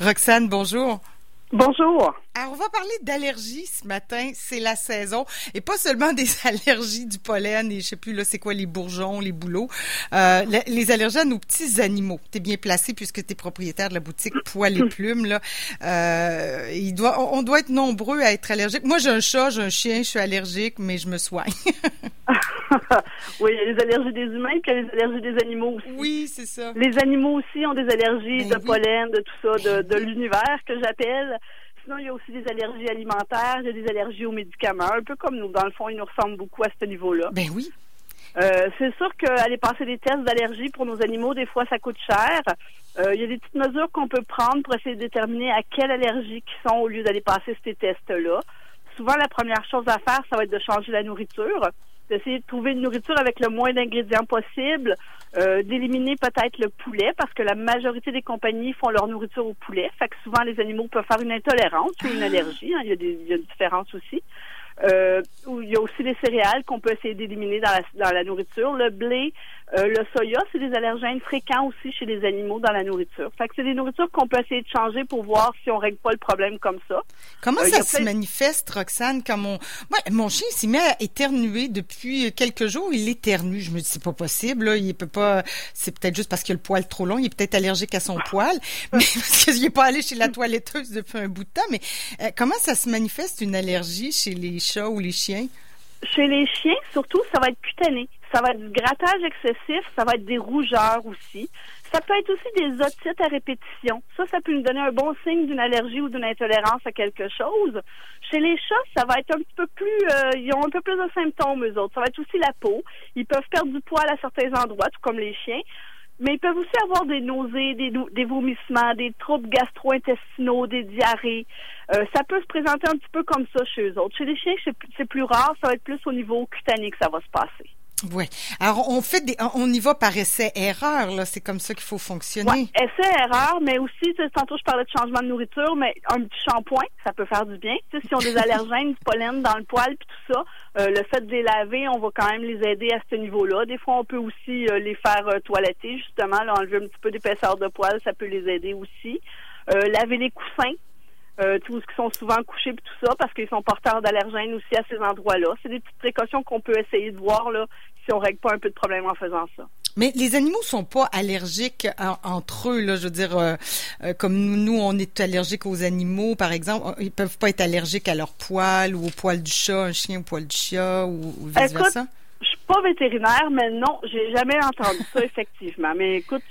Roxane, bonjour. Bonjour. Alors, on va parler d'allergies ce matin. C'est la saison. Et pas seulement des allergies du pollen et je sais plus, là, c'est quoi, les bourgeons, les bouleaux. Euh, les, allergies aux petits animaux. Tu es bien placé puisque tu es propriétaire de la boutique Poil et Plumes, là. Euh, il doit, on, doit être nombreux à être allergiques. Moi, j'ai un chat, j'ai un chien, je suis allergique, mais je me soigne. oui, il y a les allergies des humains, puis il y a les allergies des animaux aussi. Oui, c'est ça. Les animaux aussi ont des allergies ben de pollen, de tout ça, de, de l'univers que j'appelle. Sinon, il y a aussi des allergies alimentaires, il y a des allergies aux médicaments, un peu comme nous. Dans le fond, ils nous ressemblent beaucoup à ce niveau-là. Ben oui. Euh, c'est sûr qu'aller passer des tests d'allergie pour nos animaux, des fois, ça coûte cher. Euh, il y a des petites mesures qu'on peut prendre pour essayer de déterminer à quelle allergie ils sont au lieu d'aller passer ces tests-là. Souvent, la première chose à faire, ça va être de changer la nourriture d'essayer de trouver une nourriture avec le moins d'ingrédients possible, euh, d'éliminer peut-être le poulet parce que la majorité des compagnies font leur nourriture au poulet. Fait que souvent les animaux peuvent faire une intolérance ou une allergie. Hein. il, y a des, il y a une différence aussi. Euh, il y a aussi les céréales qu'on peut essayer d'éliminer dans la, dans la nourriture. Le blé, euh, le soya, c'est des allergènes fréquents aussi chez les animaux dans la nourriture. Fait que c'est des nourritures qu'on peut essayer de changer pour voir si on règle pas le problème comme ça. Comment euh, ça se manifeste, Roxane, quand mon, mon chien s'y met à éternuer depuis quelques jours, il éternue. Je me dis, c'est pas possible, là. Il peut pas, c'est peut-être juste parce qu'il a le poil trop long, il est peut-être allergique à son poil, mais parce qu'il est pas allé chez la toiletteuse depuis un bout de temps. Mais comment ça se manifeste une allergie chez les chats ou les chiens? Chez les chiens, surtout, ça va être cutané. Ça va être du grattage excessif, ça va être des rougeurs aussi. Ça peut être aussi des otites à répétition. Ça, ça peut nous donner un bon signe d'une allergie ou d'une intolérance à quelque chose. Chez les chats, ça va être un petit peu plus, euh, ils ont un peu plus de symptômes, eux autres. Ça va être aussi la peau. Ils peuvent perdre du poil à certains endroits, tout comme les chiens. Mais ils peuvent aussi avoir des nausées, des, vomissements, des troubles gastro-intestinaux, des diarrhées. Euh, ça peut se présenter un petit peu comme ça chez eux autres. Chez les chiens, c'est plus rare, ça va être plus au niveau cutané que ça va se passer. Oui. Alors, on fait des, on y va par essai-erreur, là. C'est comme ça qu'il faut fonctionner. Ouais, essai-erreur, mais aussi, tantôt, je parlais de changement de nourriture, mais un petit shampoing, ça peut faire du bien. sais, si on a des allergènes, du pollen dans le poil, puis tout ça, euh, le fait de les laver, on va quand même les aider à ce niveau-là. Des fois, on peut aussi euh, les faire euh, toiletter, justement, là, enlever un petit peu d'épaisseur de poil, ça peut les aider aussi. laver les coussins, euh, tous qui sont souvent couchés et tout ça parce qu'ils sont porteurs d'allergènes aussi à ces endroits-là. C'est des petites précautions qu'on peut essayer de voir là si on règle pas un peu de problème en faisant ça. Mais les animaux sont pas allergiques entre eux, là. Je veux dire, euh, euh, comme nous, on est allergiques aux animaux, par exemple. Ils peuvent pas être allergiques à leur poil ou au poil du chat, un chien au poil du chat ou, vice versa? Je suis pas vétérinaire, mais non, j'ai jamais entendu ça effectivement. Mais écoute,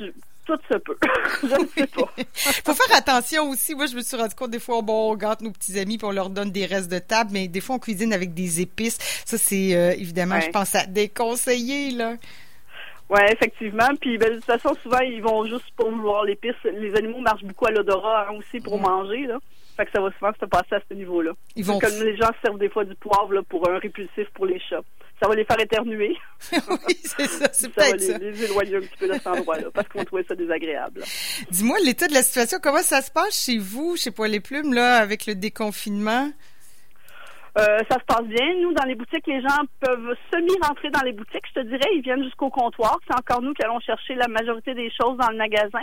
tout se peut. je ne sais pas. faut faire attention aussi. Moi, je me suis rendu compte des fois, bon, on gâte nos petits amis puis on leur donne des restes de table, mais des fois, on cuisine avec des épices. Ça, c'est euh, évidemment, je pense, à déconseiller, là. Oui, effectivement. Puis ben, de toute façon, souvent, ils vont juste pour vouloir l'épice. Les animaux marchent beaucoup à l'odorat hein, aussi pour manger. Là. Fait que ça va souvent se passer à ce niveau-là. Ils vont... Comme les gens servent des fois du poivre là, pour un répulsif pour les chats ça va les faire éternuer. oui, c'est ça, c'est peut-être ça. va les, éloigner un petit peu de cet endroit-là parce qu'on trouvait ça désagréable. Dis-moi, l'état de la situation, comment ça se passe chez vous, chez Poil et Plumes, là, avec le déconfinement? Euh, ça se passe bien. Nous, dans les boutiques, les gens peuvent semi-rentrer dans les boutiques. Je te dirais, ils viennent jusqu'au comptoir. C'est encore nous qui allons chercher la majorité des choses dans le magasin.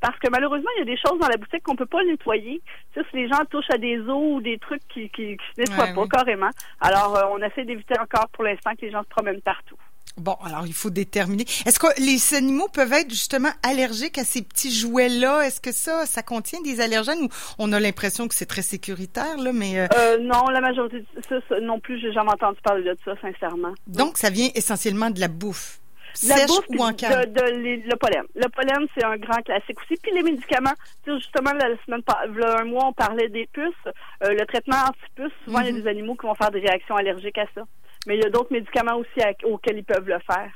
Parce que malheureusement, il y a des choses dans la boutique qu'on peut pas nettoyer. Tu sais, si les gens touchent à des os ou des trucs qui, qui, se nettoient pas carrément. Alors, euh, on essaie d'éviter encore pour l'instant que les gens se promènent partout. Bon, alors il faut déterminer. Est-ce que les animaux peuvent être justement allergiques à ces petits jouets-là? Est-ce que ça, ça contient des allergènes ou on a l'impression que c'est très sécuritaire, là, mais... Euh... euh non, la majorité, ça, ça non plus, j'ai jamais entendu parler de ça, sincèrement. Donc, ça vient essentiellement de la bouffe? La Sèche bouffe ou en canne? De, de, le pollen. Le pollen, c'est un grand classique aussi. Puis les médicaments, justement, la semaine, un mois, on parlait des puces. Euh, le traitement anti-puces, souvent, il y a mhm. des animaux qui vont faire des réactions allergiques à ça. Mais il y a d'autres médicaments aussi auxquels ils peuvent le faire.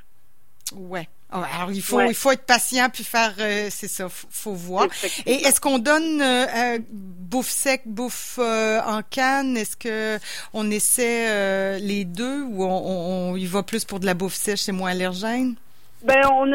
Ouais. Ah, alors il faut il faut être patient puis faire euh, c'est ça faut, faut voir. Et est-ce qu'on donne euh, euh, bouffe sec, bouffe en canne? Est-ce que on essaie les deux ou on, on, y va plus pour de la bouffe sèche, c'est moins allergène? Ben on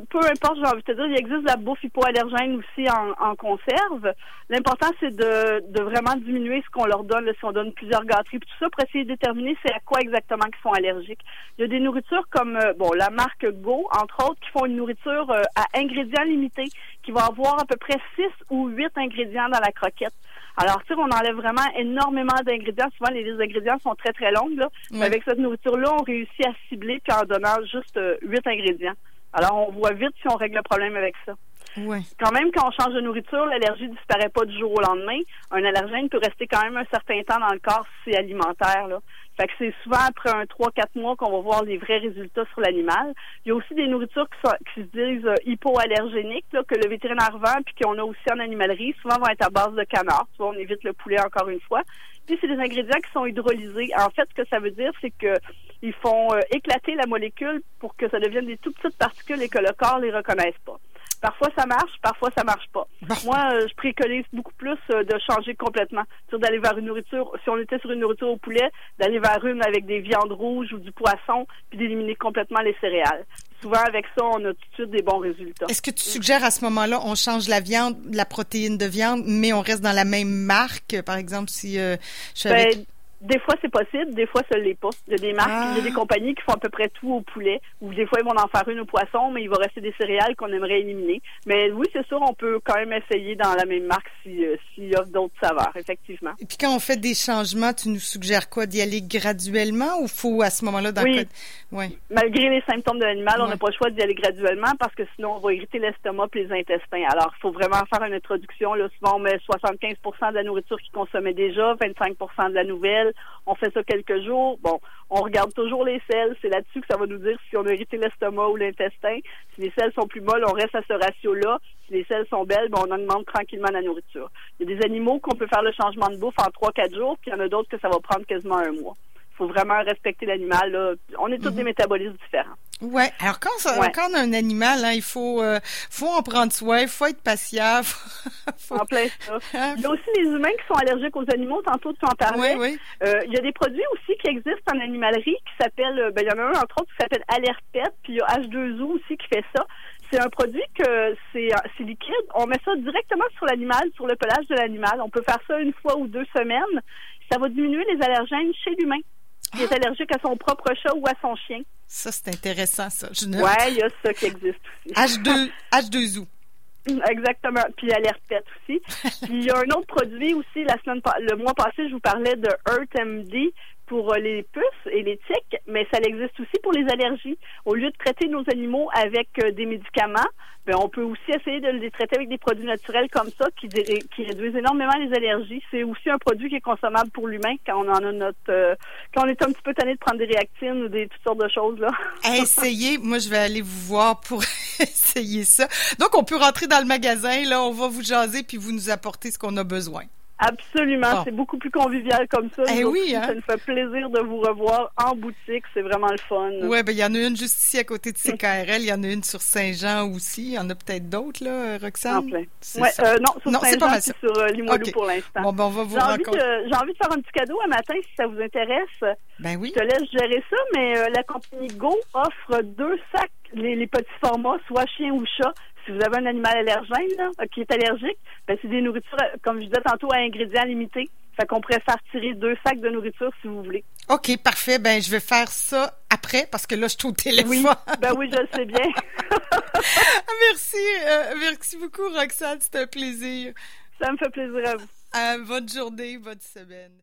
peu importe, j'ai envie de te dire, il existe de la bouffe hypoallergène aussi en, conserve. L'important, c'est de, de vraiment diminuer ce qu'on leur donne, si on donne plusieurs gâteries, tout ça, pour essayer de déterminer c'est à quoi exactement qu'ils sont allergiques. Il y a des nourritures comme, euh, bon, la marque Go, entre autres, qui font une nourriture euh, à ingrédients limités, qui va avoir à peu près 6 ou 8 ingrédients dans la croquette. Alors, tu sais, on enlève vraiment énormément d'ingrédients. Souvent, les listes d'ingrédients sont très, très longues. Là. avec cette nourriture-là, on réussit à cibler puis en donnant juste euh, huit ingrédients. Alors, on voit vite si on règle le problème avec ça. Ouais. Quand même, quand on change de nourriture, l'allergie disparaît pas du jour au lendemain. Un allergène peut rester quand même un certain temps dans le corps si c'est alimentaire. Là. Fait que c'est souvent après un 3-4 mois qu'on va voir les vrais résultats sur l'animal. Il y a aussi des nourritures qui, sont, qui se disent euh, hypoallergéniques, là, que le vétérinaire vend, puis qu'on a aussi en animalerie. Souvent vont être à base de canard. Tu on évite le poulet encore une fois. Puis c'est des ingrédients qui sont hydrolysés. En fait, ce que ça veut dire, c'est que ils font euh, éclater la molécule pour que ça devienne des tout petites particules et que le corps les reconnaisse pas. Parfois ça marche, parfois ça marche pas. Moi, euh, je préconise beaucoup plus euh, de changer complètement, d'aller vers une nourriture. Si on était sur une nourriture au poulet, d'aller vers une avec des viandes rouges ou du poisson, puis d'éliminer complètement les céréales. Souvent, avec ça, on a tout de suite des bons résultats. Est-ce que tu suggères à ce moment-là, on change la viande, la protéine de viande, mais on reste dans la même marque, par exemple, si euh, je suis ben, des fois, c'est possible, des fois, ça l'est pas. Il y a des marques, il y a des ah. compagnies qui font à peu près tout au poulet, ou des fois, ils vont en faire une au poisson, mais il va rester des céréales qu'on aimerait éliminer. Mais oui, c'est sûr, on peut quand même essayer dans la même marque euh, s'il y a d'autres saveurs, effectivement. Et puis, quand on fait des changements, tu nous suggères quoi? D'y aller graduellement ou faut à ce moment-là dans oui. Malgré les symptômes de l'animal, on n'a pas le choix d'y aller graduellement parce que sinon, on va irriter l'estomac et les intestins. Alors, il faut vraiment faire une introduction. Là, souvent, on met 75 de la nourriture qu'ils consommaient déjà, 25% de la nouvelle on fait ça quelques jours. Bon, on regarde toujours les selles. C'est là-dessus que ça va nous dire si on a irrité l'estomac ou l'intestin. Si les selles sont plus molles, on reste à ce ratio-là. Si les selles sont belles, ben, on augmente tranquillement la nourriture. Il y a des animaux qu'on peut faire le changement de bouffe en trois, quatre jours, puis il y en a d'autres que ça va prendre quasiment un mois. Il faut vraiment respecter l'animal. On est tous des mhm. métabolismes différents. Ouais. Alors quand, quand on a un animal, hein, il faut euh, faut en prendre soin, il faut être patient. En plein ça. Hein? Il y a aussi les humains qui sont allergiques aux animaux. Tantôt tu en parlais. Oui, euh, il y a des produits aussi qui existent en animalerie qui s'appellent, euh, ben il y en a un entre autres qui s'appelle Alerpet, puis il y a H2O aussi qui fait ça. C'est un produit que c'est liquide. On met ça directement sur l'animal, sur le pelage de l'animal. On peut faire ça une fois ou deux semaines. Ça va diminuer les allergènes chez l'humain qui est allergique à son propre chat ou à son chien. Ça, c'est intéressant, ça. Je Ouais, il y a ça qui existe aussi. H2, H2O. Exactement. Puis Alerpet aussi. Puis il y a un autre produit aussi, la semaine, le mois passé, je vous parlais de EarthMD pour euh, les puces et les tiques, mais ça existe aussi pour les allergies. Au lieu de traiter nos animaux avec euh, des médicaments, ben, on peut aussi essayer de les traiter avec des produits naturels comme ça qui, réduisent énormément les allergies. C'est aussi un produit qui est consommable pour l'humain quand on en a notre euh, quand on est un petit peu tanné de prendre des réactines ou des toutes sortes de choses là. Essayez, moi je vais aller vous voir pour essayer ça. Donc on peut rentrer dans le magasin là, on va vous jaser puis vous nous apporter ce qu'on a besoin. Absolument, c'est beaucoup plus convivial comme ça. Eh oui, hein? Ça nous fait plaisir de vous revoir en boutique, c'est vraiment le fun. Oui, ben il y en a une juste ici à côté de CKRL, il y en a une sur Saint-Jean aussi, il y en a peut-être d'autres là, Roxane? En plein. Ouais, euh, non, sur Saint-Jean, c'est sur euh, Limoilou pour l'instant. Bon, ben on va vous J'ai envie, de, envie de faire un petit cadeau un matin si ça vous intéresse. Ben oui. Je te laisse gérer ça, mais euh, la compagnie Go offre deux sacs les, les, petits formats, soit chien ou chat, si vous avez un animal allergène là, euh, qui est allergique, ben, c'est des nourritures, euh, comme je disais tantôt, à ingrédients limités. Fait qu'on pourrait faire tirer deux sacs de nourriture si vous voulez. OK, parfait. Ben, je vais faire ça après parce que là, je suis au téléphone. Oui, ben oui, je le sais bien. merci. Euh, merci beaucoup, Roxane. C'était un plaisir. Ça me fait plaisir à vous. bonne journée, bonne semaine.